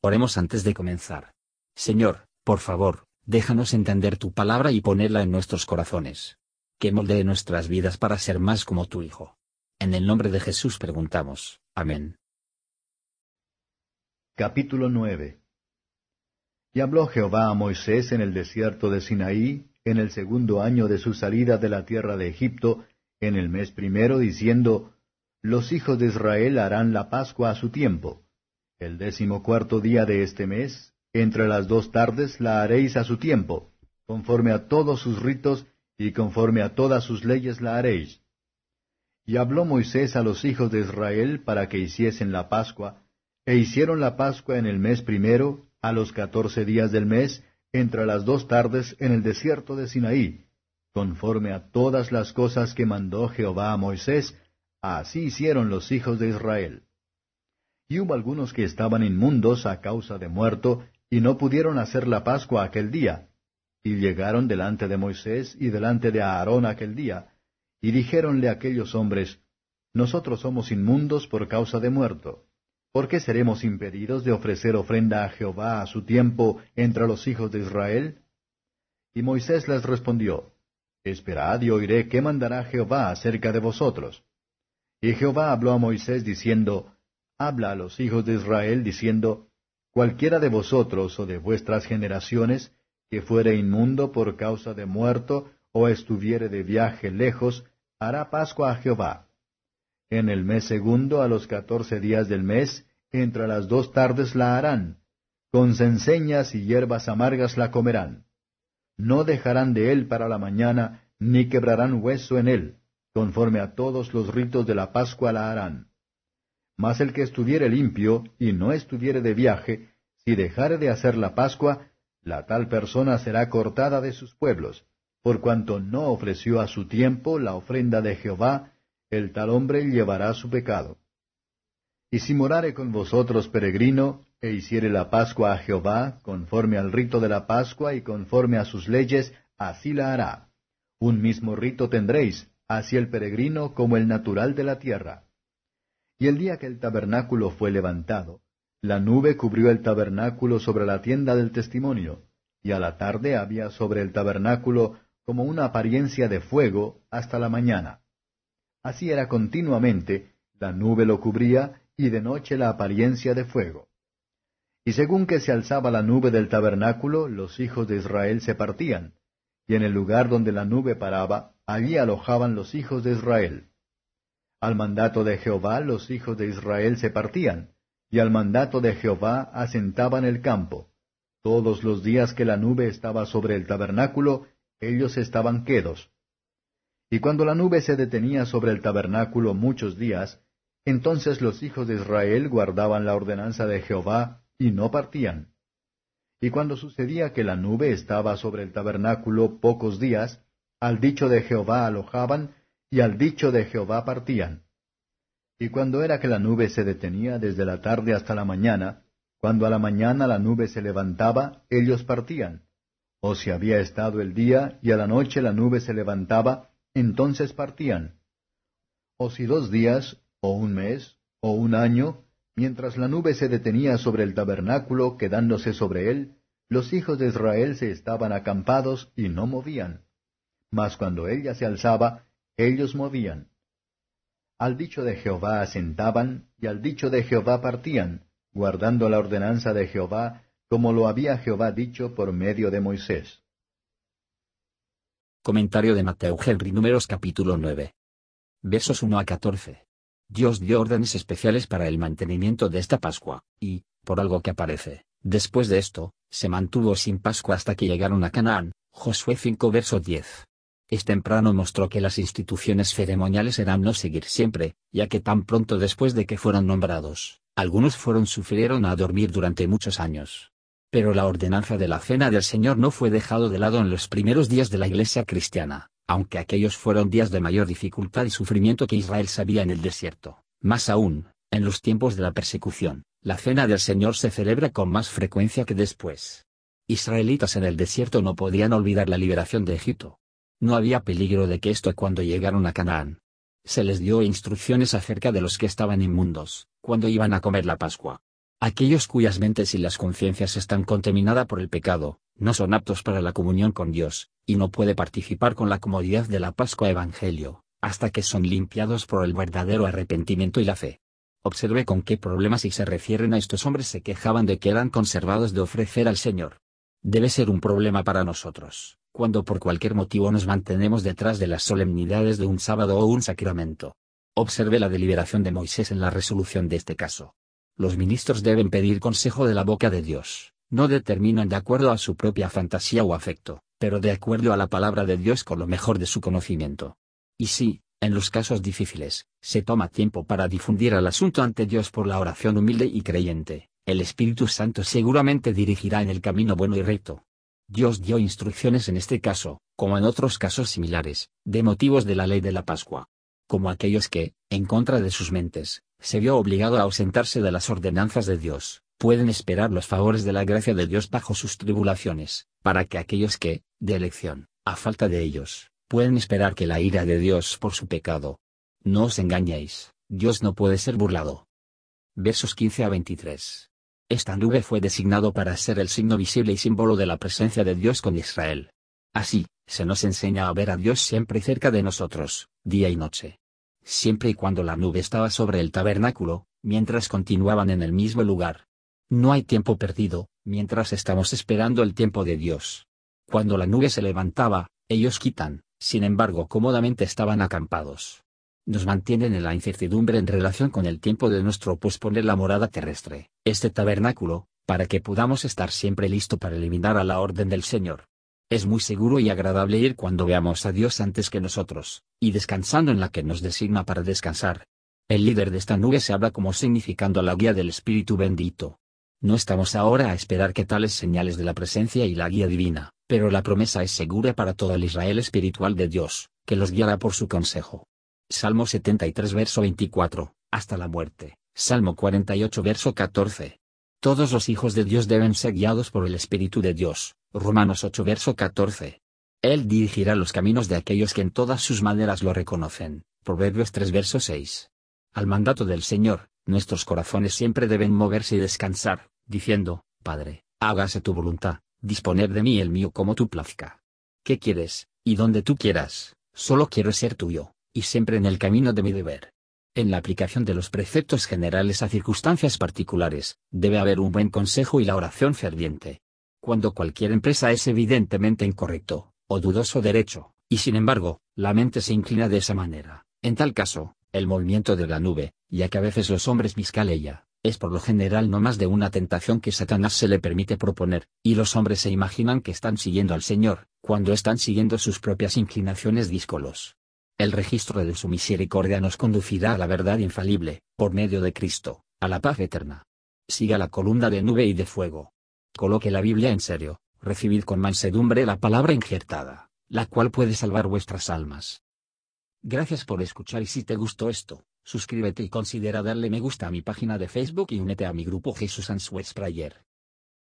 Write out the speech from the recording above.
Oremos antes de comenzar. Señor, por favor, déjanos entender tu palabra y ponerla en nuestros corazones. Que moldee nuestras vidas para ser más como tu Hijo. En el nombre de Jesús preguntamos. Amén. Capítulo 9 Y habló Jehová a Moisés en el desierto de Sinaí, en el segundo año de su salida de la tierra de Egipto, en el mes primero, diciendo, Los hijos de Israel harán la Pascua a su tiempo el décimo cuarto día de este mes, entre las dos tardes, la haréis a su tiempo, conforme a todos sus ritos y conforme a todas sus leyes la haréis. Y habló Moisés a los hijos de Israel para que hiciesen la Pascua, e hicieron la Pascua en el mes primero, a los catorce días del mes, entre las dos tardes en el desierto de Sinaí, conforme a todas las cosas que mandó Jehová a Moisés, así hicieron los hijos de Israel. Y hubo algunos que estaban inmundos a causa de muerto, y no pudieron hacer la Pascua aquel día. Y llegaron delante de Moisés y delante de Aarón aquel día, y dijéronle aquellos hombres, Nosotros somos inmundos por causa de muerto. ¿Por qué seremos impedidos de ofrecer ofrenda a Jehová a su tiempo entre los hijos de Israel? Y Moisés les respondió, Esperad y oiré qué mandará Jehová acerca de vosotros. Y Jehová habló a Moisés diciendo, habla a los hijos de Israel diciendo, Cualquiera de vosotros o de vuestras generaciones que fuere inmundo por causa de muerto o estuviere de viaje lejos, hará Pascua a Jehová. En el mes segundo, a los catorce días del mes, entre las dos tardes la harán. Con cenceñas y hierbas amargas la comerán. No dejarán de él para la mañana, ni quebrarán hueso en él. Conforme a todos los ritos de la Pascua la harán. Mas el que estuviere limpio y no estuviere de viaje, si dejare de hacer la Pascua, la tal persona será cortada de sus pueblos, por cuanto no ofreció a su tiempo la ofrenda de Jehová, el tal hombre llevará su pecado. Y si morare con vosotros peregrino, e hiciere la Pascua a Jehová, conforme al rito de la Pascua y conforme a sus leyes, así la hará. Un mismo rito tendréis, así el peregrino como el natural de la tierra. Y el día que el tabernáculo fue levantado, la nube cubrió el tabernáculo sobre la tienda del testimonio, y a la tarde había sobre el tabernáculo como una apariencia de fuego hasta la mañana. Así era continuamente, la nube lo cubría, y de noche la apariencia de fuego. Y según que se alzaba la nube del tabernáculo, los hijos de Israel se partían, y en el lugar donde la nube paraba, allí alojaban los hijos de Israel. Al mandato de Jehová los hijos de Israel se partían, y al mandato de Jehová asentaban el campo. Todos los días que la nube estaba sobre el tabernáculo, ellos estaban quedos. Y cuando la nube se detenía sobre el tabernáculo muchos días, entonces los hijos de Israel guardaban la ordenanza de Jehová y no partían. Y cuando sucedía que la nube estaba sobre el tabernáculo pocos días, al dicho de Jehová alojaban y al dicho de Jehová partían. Y cuando era que la nube se detenía desde la tarde hasta la mañana, cuando a la mañana la nube se levantaba, ellos partían. O si había estado el día y a la noche la nube se levantaba, entonces partían. O si dos días, o un mes, o un año, mientras la nube se detenía sobre el tabernáculo, quedándose sobre él, los hijos de Israel se estaban acampados y no movían. Mas cuando ella se alzaba, ellos movían. Al dicho de Jehová asentaban, y al dicho de Jehová partían, guardando la ordenanza de Jehová, como lo había Jehová dicho por medio de Moisés. Comentario de Mateo Henry Números capítulo 9. Versos 1 a 14. Dios dio órdenes especiales para el mantenimiento de esta Pascua, y, por algo que aparece, después de esto, se mantuvo sin Pascua hasta que llegaron a Canaán, Josué 5 verso 10. Es temprano mostró que las instituciones ceremoniales eran no seguir siempre, ya que tan pronto después de que fueron nombrados, algunos fueron sufrieron a dormir durante muchos años. Pero la ordenanza de la cena del Señor no fue dejado de lado en los primeros días de la iglesia cristiana, aunque aquellos fueron días de mayor dificultad y sufrimiento que Israel sabía en el desierto. Más aún, en los tiempos de la persecución, la cena del Señor se celebra con más frecuencia que después. Israelitas en el desierto no podían olvidar la liberación de Egipto, no había peligro de que esto cuando llegaron a Canaán. Se les dio instrucciones acerca de los que estaban inmundos, cuando iban a comer la Pascua. Aquellos cuyas mentes y las conciencias están contaminadas por el pecado, no son aptos para la comunión con Dios, y no puede participar con la comodidad de la Pascua Evangelio, hasta que son limpiados por el verdadero arrepentimiento y la fe. Observe con qué problemas y se refieren a estos hombres se quejaban de que eran conservados de ofrecer al Señor. Debe ser un problema para nosotros, cuando por cualquier motivo nos mantenemos detrás de las solemnidades de un sábado o un sacramento. Observe la deliberación de Moisés en la resolución de este caso. Los ministros deben pedir consejo de la boca de Dios, no determinan de acuerdo a su propia fantasía o afecto, pero de acuerdo a la palabra de Dios con lo mejor de su conocimiento. Y si, en los casos difíciles, se toma tiempo para difundir el asunto ante Dios por la oración humilde y creyente, el Espíritu Santo seguramente dirigirá en el camino bueno y recto. Dios dio instrucciones en este caso, como en otros casos similares, de motivos de la ley de la Pascua. Como aquellos que, en contra de sus mentes, se vio obligado a ausentarse de las ordenanzas de Dios, pueden esperar los favores de la gracia de Dios bajo sus tribulaciones, para que aquellos que, de elección, a falta de ellos, pueden esperar que la ira de Dios por su pecado. No os engañéis, Dios no puede ser burlado. Versos 15 a 23. Esta nube fue designado para ser el signo visible y símbolo de la presencia de Dios con Israel. Así, se nos enseña a ver a Dios siempre cerca de nosotros, día y noche siempre y cuando la nube estaba sobre el tabernáculo, mientras continuaban en el mismo lugar. No hay tiempo perdido, mientras estamos esperando el tiempo de Dios. Cuando la nube se levantaba, ellos quitan, sin embargo cómodamente estaban acampados. Nos mantienen en la incertidumbre en relación con el tiempo de nuestro posponer la morada terrestre, este tabernáculo, para que podamos estar siempre listo para eliminar a la orden del Señor. Es muy seguro y agradable ir cuando veamos a Dios antes que nosotros, y descansando en la que nos designa para descansar. El líder de esta nube se habla como significando la guía del Espíritu bendito. No estamos ahora a esperar que tales señales de la presencia y la guía divina, pero la promesa es segura para todo el Israel espiritual de Dios, que los guiará por su consejo. Salmo 73 verso 24, hasta la muerte. Salmo 48 verso 14. Todos los hijos de Dios deben ser guiados por el Espíritu de Dios, Romanos 8 verso 14. Él dirigirá los caminos de aquellos que en todas sus maneras lo reconocen. Proverbios 3 verso 6. Al mandato del Señor, nuestros corazones siempre deben moverse y descansar, diciendo, Padre, hágase tu voluntad, disponer de mí el mío como tú plazca. ¿Qué quieres, y donde tú quieras? Solo quiero ser tuyo, y siempre en el camino de mi deber. En la aplicación de los preceptos generales a circunstancias particulares, debe haber un buen consejo y la oración ferviente cuando cualquier empresa es evidentemente incorrecto, o dudoso derecho, y sin embargo, la mente se inclina de esa manera. En tal caso, el movimiento de la nube, ya que a veces los hombres viscan ella, es por lo general no más de una tentación que Satanás se le permite proponer, y los hombres se imaginan que están siguiendo al Señor, cuando están siguiendo sus propias inclinaciones díscolos. El registro de su misericordia nos conducirá a la verdad infalible, por medio de Cristo, a la paz eterna. Siga la columna de nube y de fuego, Coloque la Biblia en serio, recibid con mansedumbre la palabra injertada, la cual puede salvar vuestras almas. Gracias por escuchar y si te gustó esto, suscríbete y considera darle me gusta a mi página de Facebook y únete a mi grupo Jesús Answers Prayer.